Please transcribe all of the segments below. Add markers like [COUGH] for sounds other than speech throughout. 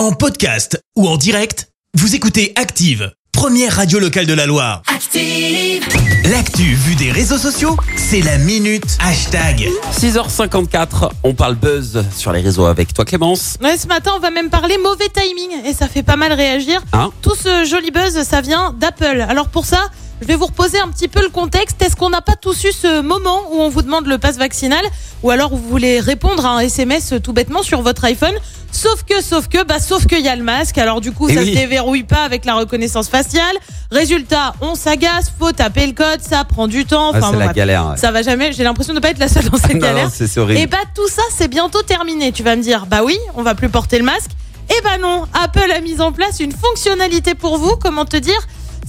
En podcast ou en direct, vous écoutez Active, première radio locale de la Loire. Active. L'actu vue des réseaux sociaux, c'est la minute hashtag. 6h54, on parle buzz sur les réseaux avec toi Clémence. Ouais, ce matin, on va même parler mauvais timing et ça fait pas mal réagir. Hein? Tout ce joli buzz, ça vient d'Apple. Alors pour ça, je vais vous reposer un petit peu le contexte. Est-ce qu'on n'a pas tous eu ce moment où on vous demande le pass vaccinal ou alors vous voulez répondre à un SMS tout bêtement sur votre iPhone? Sauf que, sauf que, bah, sauf qu'il y a le masque. Alors du coup, Eh ça oui. se déverrouille pas avec la reconnaissance faciale. Résultat, on s'agace, faut taper le code, ça prend du temps. Ah, Enfin, c'est bon, la galère. ouais. Ça va jamais. J'ai l'impression de ne pas être la seule dans cette [LAUGHS] Non, galère. non, c'est c'est horrible. Et bah tout ça c'est bientôt terminé. Tu vas me dire bah oui, on va plus porter le masque. Et bah non, Apple a mis en place une fonctionnalité pour vous. Comment te dire?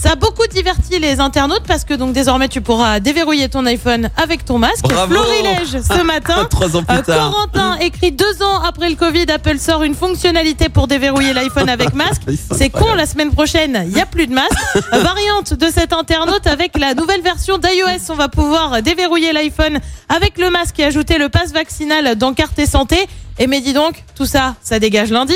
Ça a beaucoup diverti les internautes parce que donc désormais tu pourras déverrouiller ton iPhone avec ton masque. Bravo Florilège ce [LAUGHS] matin. Trois ans plus Euh, tard. Corentin écrit deux ans après le Covid, Apple sort une fonctionnalité pour déverrouiller l'iPhone [LAUGHS] avec masque. C'est con, la semaine prochaine, il n'y a plus de masque. [LAUGHS] Variante de cet internaute avec la nouvelle version d'iOS, on va pouvoir déverrouiller l'iPhone avec le masque et ajouter le pass vaccinal dans carte et santé. Et mais dis donc, tout ça, ça dégage lundi.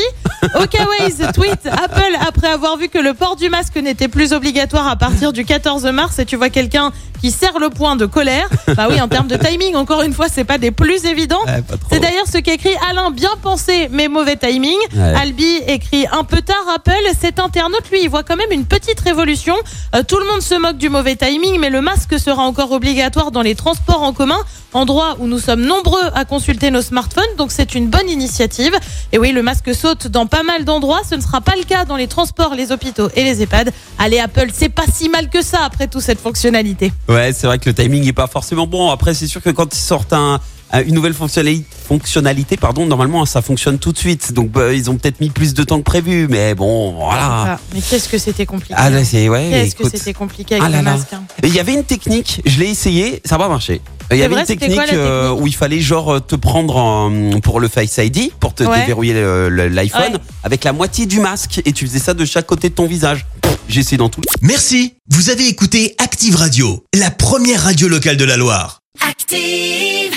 OKWays tweet Apple après avoir vu que le port du masque n'était plus obligatoire à partir du 14 mars et tu vois quelqu'un qui serre le point de colère. Bah oui, en termes de timing, encore une fois, c'est pas des plus évidents. Ouais. C'est d'ailleurs ce qu'écrit Alain, bien pensé, mais mauvais timing. Ouais. Albi écrit un peu tard Apple. Cet internaute, lui, il voit quand même une petite révolution. Euh, tout le monde se moque du mauvais timing, mais le masque sera encore obligatoire dans les transports en commun, endroit où nous sommes nombreux à consulter nos smartphones. Donc c'est une bonne initiative. Et oui, le masque saute dans pas mal d'endroits. Ce ne sera pas le cas dans les transports, les hôpitaux et les EHPAD. Allez Apple, c'est pas si mal que ça après tout cette fonctionnalité. Ouais, c'est vrai que le timing est pas forcément bon. Après, c'est sûr que quand ils sortent un- une nouvelle fonctionnalité, pardon, normalement ça fonctionne tout de suite. Donc bah, ils ont peut-être mis plus de temps que prévu, mais bon, voilà. Ah, mais qu'est-ce que c'était compliqué. Ah là, c'est ouais. Qu'est-ce que c'était compliqué avec Ah là le masque. hein. Et Il y avait une technique, je l'ai essayé, ça n'a pas marché. Il y avait vrai, une technique, quoi, euh, technique où il fallait genre euh, te prendre en- pour le Face ID, pour te Ouais. déverrouiller le- le- l'iPhone, Ouais. avec la moitié du masque, et tu faisais ça de chaque côté de ton visage. J'ai essayé dans tout. Merci, vous avez écouté Active Radio, la première radio locale de la Loire. Active.